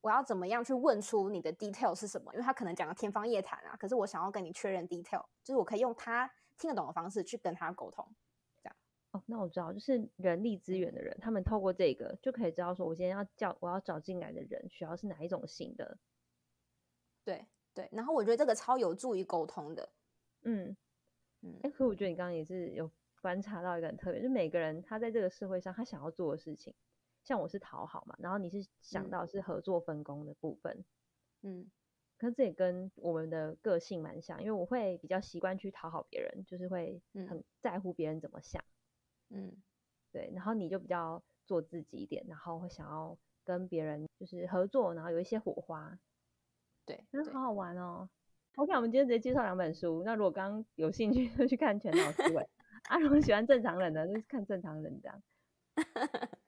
我要怎么样去问出你的 detail 是什么？因为他可能讲的天方夜谭啊，可是我想要跟你确认 detail，就是我可以用他听得懂的方式去跟他沟通。那我知道，就是人力资源的人，他们透过这个就可以知道说，我今天要叫我要找进来的人，需要是哪一种型的。对对，然后我觉得这个超有助于沟通的。嗯嗯，哎，可我觉得你刚刚也是有观察到一个很特别，就每个人他在这个社会上他想要做的事情，像我是讨好嘛，然后你是想到是合作分工的部分。嗯，可是这也跟我们的个性蛮像，因为我会比较习惯去讨好别人，就是会很在乎别人怎么想。嗯，对，然后你就比较做自己一点，然后会想要跟别人就是合作，然后有一些火花，对，真的好好玩哦。OK，我们今天直接介绍两本书。那如果刚刚有兴趣就去看《全脑思维》，啊，如果喜欢正常人的，就是看正常人这样。[laughs]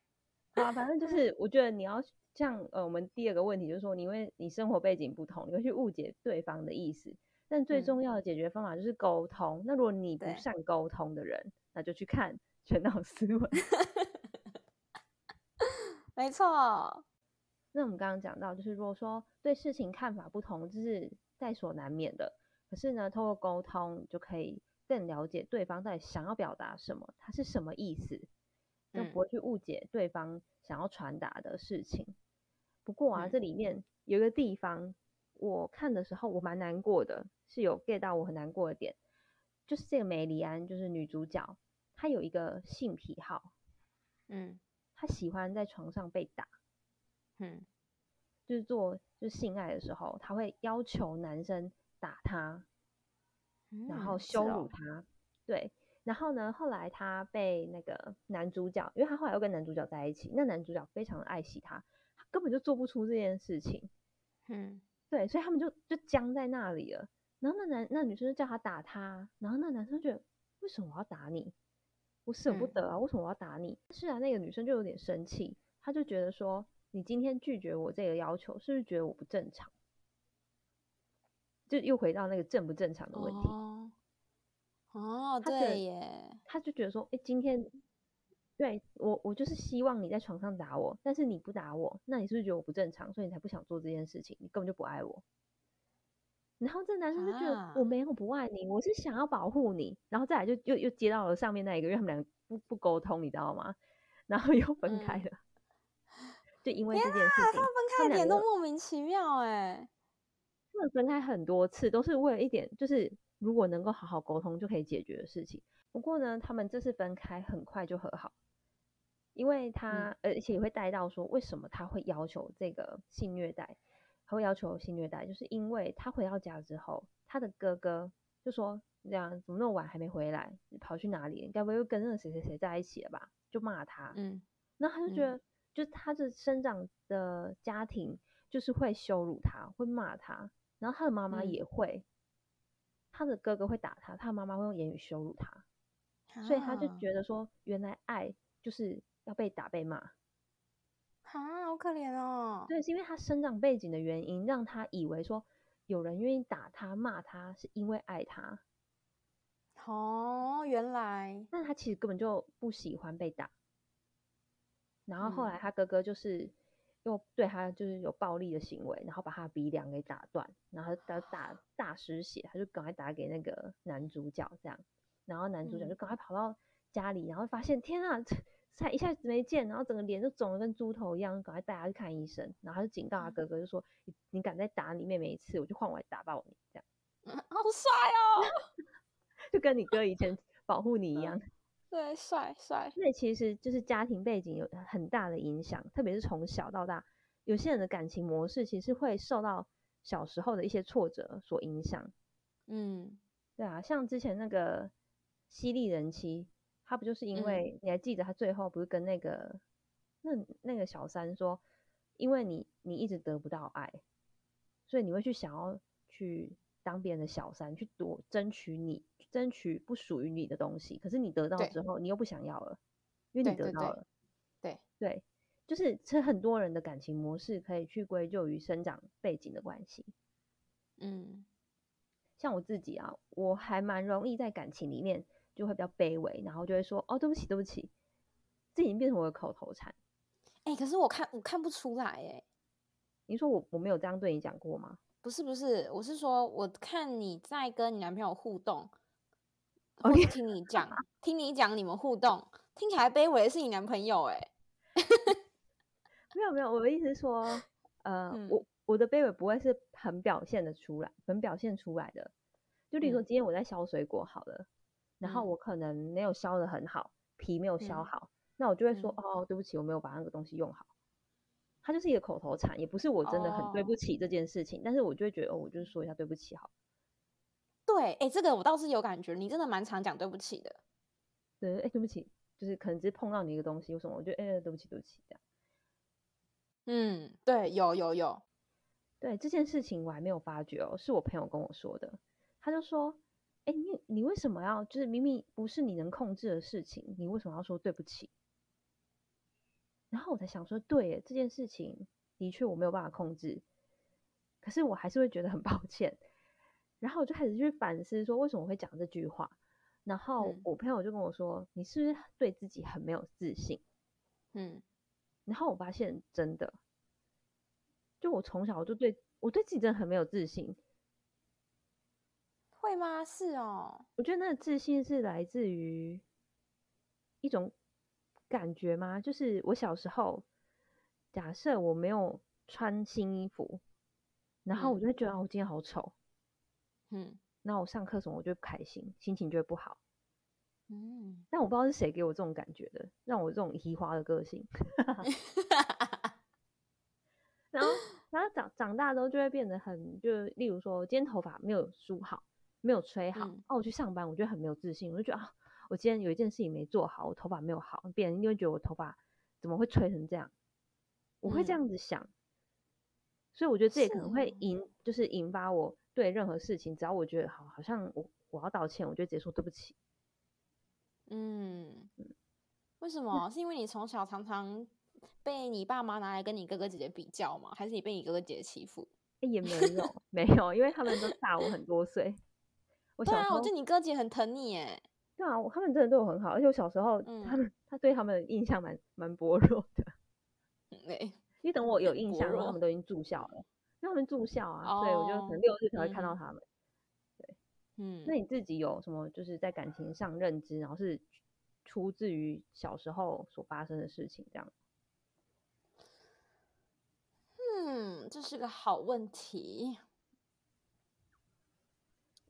好，反正就是我觉得你要像呃，我们第二个问题就是说，你因为你生活背景不同，你会去误解对方的意思。但最重要的解决方法就是沟通。那如果你不善沟通的人，那就去看。全脑思维，[laughs] 没错。那我们刚刚讲到，就是如果说对事情看法不同，这是在所难免的。可是呢，透过沟通就可以更了解对方到底想要表达什么，他是什么意思，就不会去误解对方想要传达的事情。不过啊，这里面有一个地方，我看的时候我蛮难过的，是有 get 到我很难过的点，就是这个梅里安，就是女主角，她有一个性癖好，嗯，他喜欢在床上被打。嗯，就是做就是性爱的时候，他会要求男生打他，然后羞辱他。对，然后呢，后来他被那个男主角，因为他后来又跟男主角在一起，那男主角非常的爱惜他，他根本就做不出这件事情。嗯，对，所以他们就就僵在那里了。然后那男那女生就叫他打他，然后那男生觉得为什么我要打你？我舍不得啊，为什么我要打你？是啊，那个女生就有点生气，她就觉得说。你今天拒绝我这个要求，是不是觉得我不正常？就又回到那个正不正常的问题。哦，对耶，她就觉得说，哎，今天对我，我就是希望你在床上打我，但是你不打我，那你是不是觉得我不正常？所以你才不想做这件事情？你根本就不爱我。然后这男生就觉得我没有不爱你，我是想要保护你。然后再来就又又接到了上面那一个，因为他们两个不不沟通，你知道吗？[laughs] 然后又分开了。就因为这件事情，他们分开点都莫名其妙哎。他们分开很多次，都是为了一点，就是如果能够好好沟通就可以解决的事情。不过呢，他们这次分开很快就和好，因为他而且也会带到说，为什么他会要求这个性虐待，他会要求性虐待，就是因为他回到家之后，他的哥哥就说这样怎么那么晚还没回来，跑去哪里？该不会又跟那个谁谁谁在一起了吧？就骂他，嗯，然后他就觉得。就是他的生长的家庭，就是会羞辱他，会骂他，然后他的妈妈也会，他的哥哥会打他，他的妈妈会用言语羞辱他，所以他就觉得说，原来爱就是要被打被骂，啊，好可怜哦。对，是因为他生长背景的原因，让他以为说有人愿意打他、骂他，是因为爱他。哦，原来，但他其实根本就不喜欢被打。然后后来他哥哥就是又对他就是有暴力的行为，然后把他鼻梁给打断，然后打打 [sighs] 大失血，他就赶快打给那个男主角这样，然后男主角就赶快跑到家里，然后发现天啊，才一下子没见，然后整个脸就肿的跟猪头一样，赶快带他去看医生，然后他就警告他哥哥，就说你你敢再打你妹妹一次，我就换我来打爆你这样，好帅哦，[laughs] 就跟你哥以前保护你一样。对，帅帅。那其实就是家庭背景有很大的影响，特别是从小到大，有些人的感情模式其实会受到小时候的一些挫折所影响。嗯，对啊，像之前那个犀利人妻，他不就是因为你还记得他最后不是跟那个那那个小三说，因为你你一直得不到爱，所以你会去想要去。当别人的小三去夺争取你争取不属于你的东西，可是你得到之后，你又不想要了，因为你得到了。对对，就是其实很多人的感情模式可以去归咎于生长背景的关系。嗯，像我自己啊，我还蛮容易在感情里面就会比较卑微，然后就会说哦对不起对不起，这已经变成我的口头禅。哎，可是我看我看不出来哎，你说我我没有这样对你讲过吗？不是不是，我是说，我看你在跟你男朋友互动，或是听你讲，[laughs] 听你讲你们互动，听起来卑微的是你男朋友哎。没有没有，我的意思是说，呃，我我的卑微不会是很表现的出来，很表现出来的。就例如说今天我在削水果好了，然后我可能没有削的很好，皮没有削好，那我就会说哦，对不起，我没有把那个东西用好。它就是一个口头禅，也不是我真的很对不起这件事情，但是我就会觉得，哦，我就是说一下对不起好。对，哎，这个我倒是有感觉，你真的蛮常讲对不起的。对，哎，对不起，就是可能只是碰到你一个东西，有什么，我觉得，哎，对不起，对不起，这样。嗯，对，有有有，对这件事情我还没有发觉哦，是我朋友跟我说的，他就说，哎，你你为什么要，就是明明不是你能控制的事情，你为什么要说对不起？然后我才想说，对，这件事情的确我没有办法控制，可是我还是会觉得很 [laughs] 抱歉。然后我就开始去反思，说为什么会讲这句话。然后我朋友就跟我说：“你是不是对自己很没有自信？”嗯，然后我发现真的，就我从小就对我对自己真的很没有自信。会吗？是哦，我觉得那个自信是来自于一种感觉吗？就是我小时候，假设我没有穿新衣服，然后我就会觉得我今天好丑，嗯，那我上课什么我就不开心，心情就会不好。嗯，但我不知道是谁给我这种感觉的，让我这种移花的个性。[laughs] 然后，然后长长大之后就会变得很，就例如说，今天头发没有梳好，没有吹好，嗯哦，我去上班，我觉得很没有自信，我就觉得啊，我今天有一件事情没做好，我头发没有好，别人一定会觉得我头发怎么会吹成这样，我会这嗯样子想，所以我觉得这也可能会引，就是引发我对任何事情，只要我觉得好，好像我我要道歉，我就直接说对不起。嗯，为什么？是因为你从小常常被你爸妈拿来跟你哥哥姐姐比较吗？还是你被你哥哥姐姐欺负？诶也没有没有，因为他们都大我很多岁。我对啊，小时候我记得你哥姐很疼你耶。对啊，我他们真的对我很好，而且我小时候、嗯他们他对他们的印象蛮蛮薄弱的，[laughs] [laughs] 因为等我有印薄象然后，弱他们都已经住校了，因为他们住校啊，所以我就可能哦六日才会看到嗯他们。嗯，那你自己有什么就是在感情上认知，然后是出自于小时候所发生的事情这样？嗯，这是个好问题。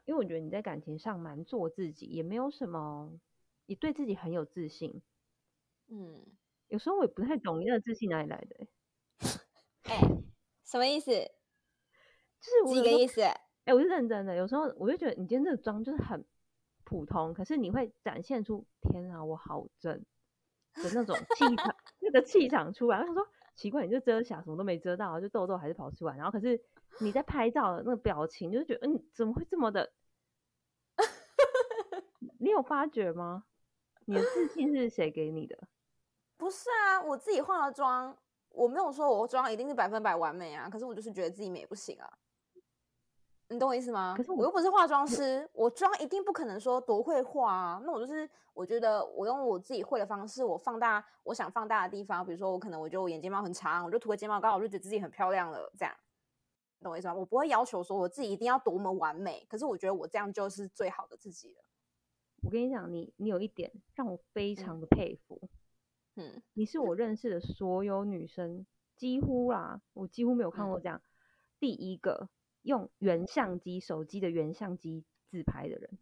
因为我觉得你在感情上蛮做自己，也没有什么，也对自己很有自信。嗯，有时候我也不太懂你那个自信哪里来的欸、哎、什么意思？就是几个意思？哎、我是认真的。有时候我就觉得你今天这个妆就是很普通，可是你会展现出天啊，我好正的那种气场，[laughs] 那个气场出来。我想说，奇怪，你就遮瑕什么都没遮到，就痘痘还是跑出来。然后可是你在拍照的那个表情，就是觉得嗯，怎么会这么的？你有发觉吗？你的自信是谁给你的？[laughs] 不是啊，我自己化了妆，我没有说我妆一定是百分百完美啊，可是我就是觉得自己美不行啊。你懂我意思吗？可是我我又不是化妆师，我妆一定不可能说多会化啊。那我就是我觉得我用我自己会的方式，我放大我想放大的地方，比如说我可能我觉得我眼睫毛很长，我就涂个睫毛膏，我就觉得自己很漂亮了，这样。你懂我意思吗？我不会要求说我自己一定要多么完美，可是我觉得我这样就是最好的自己了。我跟你讲，你你有一点让我非常的佩服，嗯，你是我认识的所有女生几乎啦，我几乎没有看过嗯这样、第一个用原相机手机的原相机自拍的人。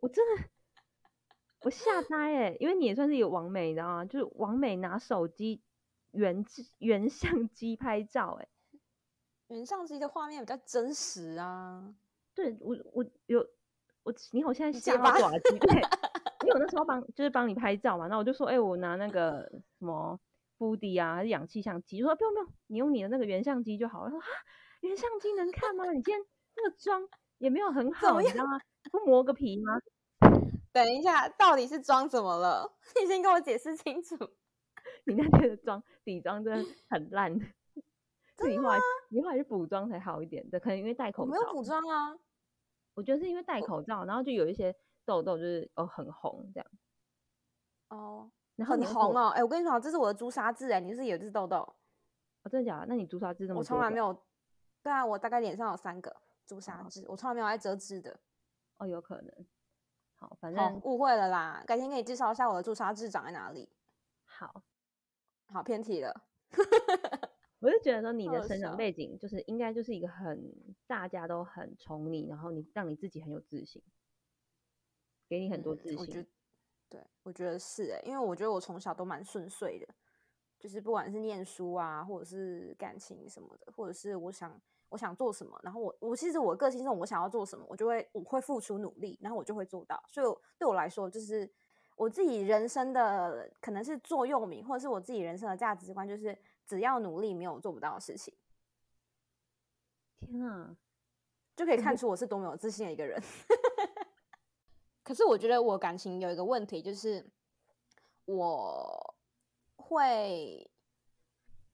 我真的我吓呆哎、因为你也算是有王美，你知道吗？就是王美拿手机原自原相机拍照哎、原相机的画面比较真实啊。对我我有我你好，[laughs] 现在你结巴吓到爪机对，因为我那时候帮就是帮你拍照嘛，那我就说，哎、我拿那个什么 Fuji 啊，还是氧气相机，就说不用不用，你用你的那个原相机就好。他说啊，原相机能看吗？你今天那个妆也没有很好，你知道吗？不磨个皮吗？[laughs] 等一下，到底是妆怎么了？[laughs] 你先跟我解释清楚。你那天的妆底妆真的很烂，是你后来你后来是补妆才好一点的，可能因为戴口罩。我没有补妆啊。我觉得是因为戴口罩，然后就有一些痘痘就是哦很红这样，哦，然后你很红哦。哎、我跟你说，这是我的朱砂痣哎，你是有一只痘痘？哦，真的假的？那你朱砂痣那么我从来没有。对啊，我大概脸上有三个朱砂哦痣，我从来没有爱遮痣的。哦，有可能。好，反好正，误会了啦。改天给你介绍一下我的朱砂痣长在哪里。好，好，偏题了。我就觉得说你的好生长背景就是应该就是一个很大家都很宠你，然后你让你自己很有自信，给你很多嗯自信。我觉得，对，我觉得是哎，因为我觉得我从小都蛮顺遂的，就是不管是念书啊，或者是感情什么的，或者是我想我想做什么，然后我我其实我个性上我想要做什么，我就会我会付出努力，然后我就会做到。所以我对我来说，就是我自己人生的可能是座右铭，或者是我自己人生的价值观，就是只要努力，没有做不到的事情，天啊，就可以看出我是多么有自信的一个人。[laughs] 可是我觉得我感情有一个问题，就是我会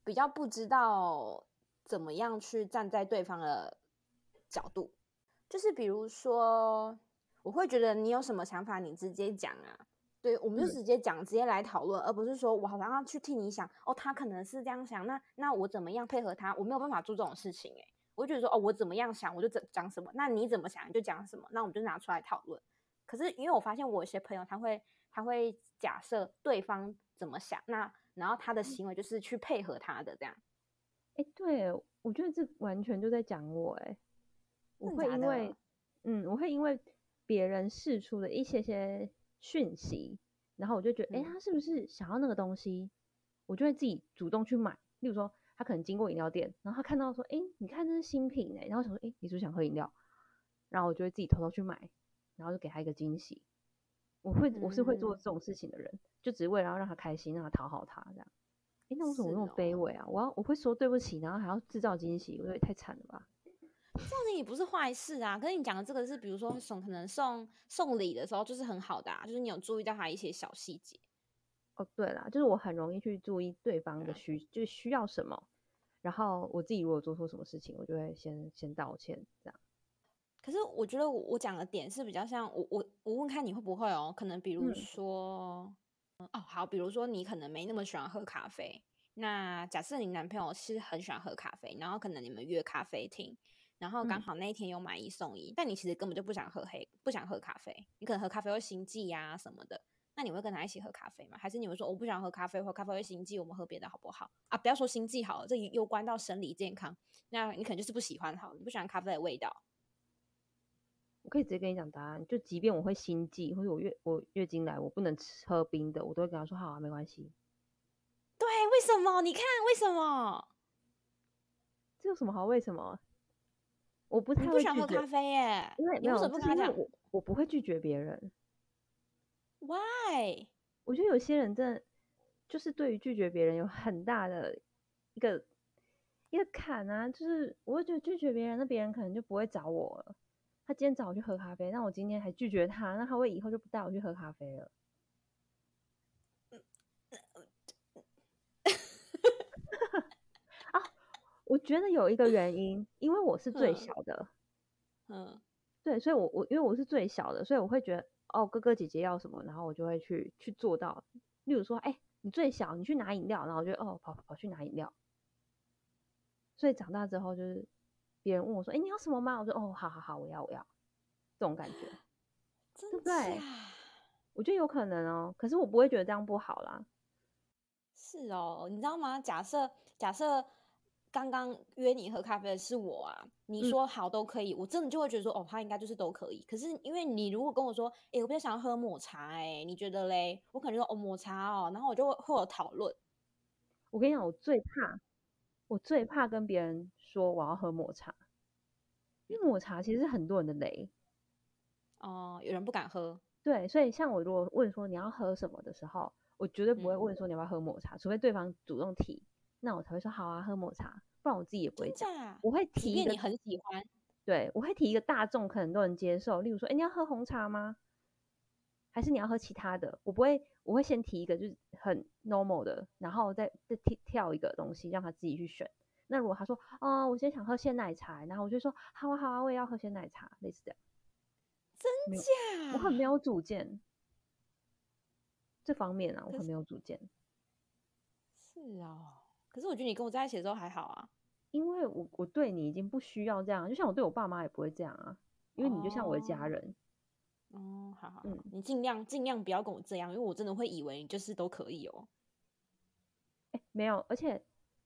比较不知道怎么样去站在对方的角度，就是比如说，我会觉得你有什么想法，你直接讲啊，对，我们就直接讲，直接来讨论，而不是说我好像要去替你想哦，他可能是这样想，那那我怎么样配合他？我没有办法做这种事情诶，我就觉得说哦，我怎么样想我就怎讲什么，那你怎么想就讲什么，那我们就拿出来讨论。可是因为我发现我有些朋友他会他会假设对方怎么想，那然后他的行为就是去配合他的这样。哎，对，我觉得这完全就在讲我哎，我会因为嗯，我会因为别人试出的一些些。讯息，然后我就觉得，哎，他是不是想要那个东西？我就会自己主动去买。例如说，他可能经过饮料店，然后他看到说，哎，你看这是新品哎，然后想说，哎，你是不是想喝饮料？然后我就会自己偷偷去买，然后就给他一个惊喜。我会，我是会做这种事情的人，就只是为了要让他开心，让他讨好他这样。哎，那为什么那么卑微啊？我要我会说对不起，然后还要制造惊喜，我觉得太惨了吧。这样子也不是坏事啊，可是你讲的这个是，比如说送可能送送礼的时候，就是很好的，啊，就是你有注意到他一些小细节。哦，对啦，就是我很容易去注意对方的需，就需要什么，然后我自己如果做错什么事情，我就会先先道歉这样。可是我觉得我讲的点是比较像我我我问看你会不会哦，可能比如说，哦好，比如说你可能没那么喜欢喝咖啡，那假设你男朋友是很喜欢喝咖啡，然后可能你们约咖啡厅。然后刚好那一天有买一送一，但你其实根本就不想喝黑，不想喝咖啡，你可能喝咖啡会心悸呀什么的，那你会跟他一起喝咖啡吗？还是你会说我不想喝咖啡，或咖啡会心悸，我们喝别的好不好？啊，不要说心悸好了，这攸关到生理健康，那你可能就是不喜欢好，你不喜欢咖啡的味道。我可以直接跟你讲答案，就即便我会心悸，或者我月我月经来我不能吃喝冰的，我都会跟他说好啊，没关系。对，为什么？你看为什么？这有什么好？为什么？我不太会拒绝咖啡耶，因为没有，因为我我不会拒绝别人。Why？我觉得有些人真的就是对于拒绝别人有很大的一个一个坎啊，就是我会觉得拒绝别人，那别人可能就不会找我了。他今天找我去喝咖啡，那我今天还拒绝他，那他会以后就不带我去喝咖啡了。我觉得有一个原因，因为我是最小的，嗯，对，所以我我因为我是最小的，所以我会觉得哦，哥哥姐姐要什么，然后我就会去去做到。例如说，哎，你最小，你去拿饮料，然后我就哦，跑跑去拿饮料。所以长大之后，就是别人问我说，哎，你要什么吗？我说哦，好好好，我要我要，这种感觉，[laughs] 对不对？我觉得有可能哦，可是我不会觉得这样不好啦。是哦，你知道吗？假设假设。刚刚约你喝咖啡的是我啊，你说好都可以，我真的就会觉得说，哦，他应该就是都可以。可是因为你如果跟我说，哎，我比较想要喝抹茶，哎，你觉得嘞？我可能说，哦，抹茶哦，然后我就会会有讨论。我跟你讲，我最怕，我最怕跟别人说我要喝抹茶，因为抹茶其实是很多人的雷。哦，有人不敢喝。对，所以像我如果问说你要喝什么的时候，我绝对不会问说你要不要喝抹茶，除非对方主动提。那我才会说好啊，喝抹茶，不然我自己也不会讲。我会提一个你很喜欢，对我会提一个大众可能都能接受，例如说，哎，你要喝红茶吗？还是你要喝其他的？我不会，我会先提一个就是很 normal 的，然后再再跳跳一个东西让他自己去选。那如果他说，哦，我今天想喝鲜奶茶，然后我就说，好啊好啊，我也要喝鲜奶茶，类似这样。真假？我很没有主见，这方面啊，我很没有主见。是啊。可是我觉得你跟我在一起的时候还好啊，因为我我对你已经不需要这样，就像我对我爸妈也不会这样啊，因为你就像我的家人。哦，好好，嗯，你尽量尽量不要跟我这样，因为我真的会以为你就是都可以哦。哎，没有，而且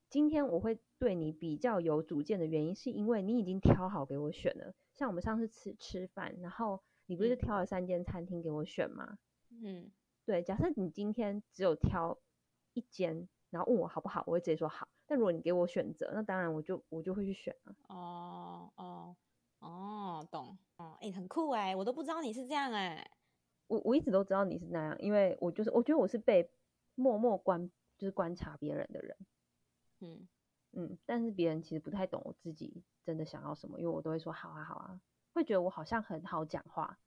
今天我会对你比较有主见的原因，是因为你已经挑好给我选了。像我们上次吃吃饭，然后你不是挑了三间餐厅给我选吗？嗯，对。假设你今天只有挑一间。然后问我好不好，我会直接说好。但如果你给我选择，那当然我就我就会去选啊。哦哦哦，懂哦，哎，很酷哎，我都不知道你是这样哎。我我一直都知道你是那样，因为我就是我觉得我是被默默观就是观察别人的人。嗯嗯，但是别人其实不太懂我自己真的想要什么，因为我都会说好啊好啊，会觉得我好像很好讲话，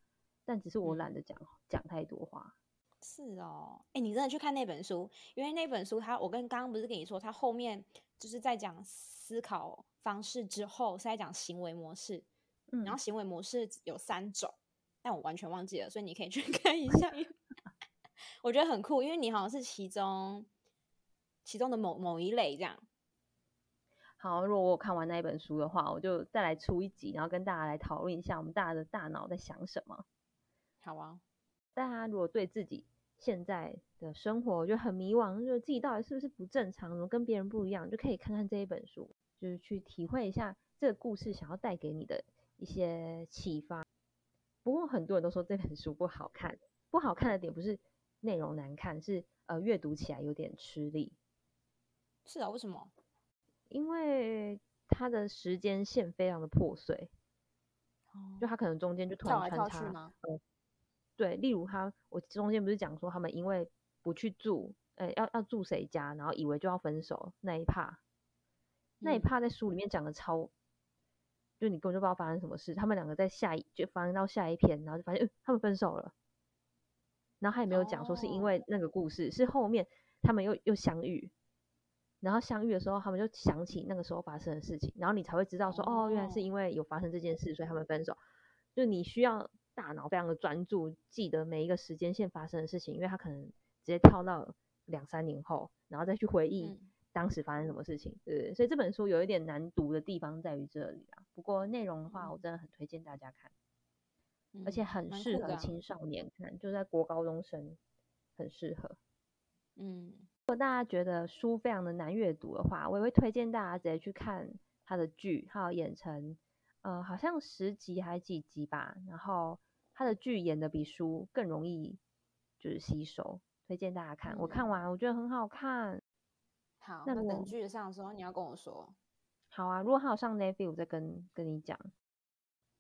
但只是我懒得讲讲太多话。是哦，哎，你真的去看那本书？因为那本书，它我跟刚刚不是跟你说，它后面就是在讲思考方式之后是在讲行为模式，嗯，然后行为模式有三种，但我完全忘记了，所以你可以去 [laughs] 看一下。我觉得很酷，因为你好像是其中其中的某某一类这样。好，如果我看完那一本书的话，我就再来出一集，然后跟大家来讨论一下我们大家的大脑在想什么。好啊，大家如果对自己现在的生活就很迷惘，就是自己到底是不是不正常，怎么跟别人不一样，就可以看看这一本书，就是去体会一下这个故事想要带给你的一些启发。不过很多人都说这本书不好看，不好看的点不是内容难看，是呃阅读起来有点吃力。是啊，为什么？因为它的时间线非常的破碎，就它可能中间就突然穿插，呃，对，例如他，我中间不是讲说他们因为不去住，呃，要要住谁家，然后以为就要分手那一趴，那一趴在书里面讲的超，就你根本就不知道发生什么事，他们两个在下一就发生到下一篇，然后就发现他们分手了，然后他也没有讲说是因为那个故事，是后面他们又又相遇。然后相遇的时候，他们就想起那个时候发生的事情，然后你才会知道说，哦，原来是因为有发生这件事，所以他们分手。就你需要大脑非常的专注，记得每一个时间线发生的事情，因为他可能直接跳到两三年后，然后再去回忆当时发生什么事情，对所以这本书有一点难读的地方在于这里啊。不过内容的话，我真的很推荐大家看，而且很适合青少年看，就在国高中生很适合。嗯。如果大家觉得书非常的难阅读的话，我也会推荐大家直接去看他的剧，还有演成，呃，好像十集还是几集吧。然后他的剧演的比书更容易就是吸收，推荐大家看。我看完我觉得很好看。好，那等剧上的时候你要跟我说。好啊，如果还有上 Netflix，我再跟跟你讲。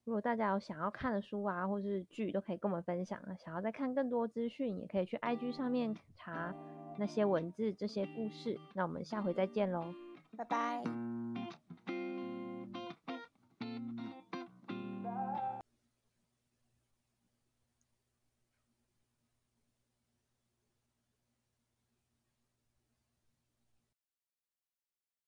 如果大家有想要看的书啊，或是剧，都可以跟我们分享啊。想要再看更多资讯，也可以去 IG 上面查那些文字、这些故事。那我们下回再见喽，拜拜。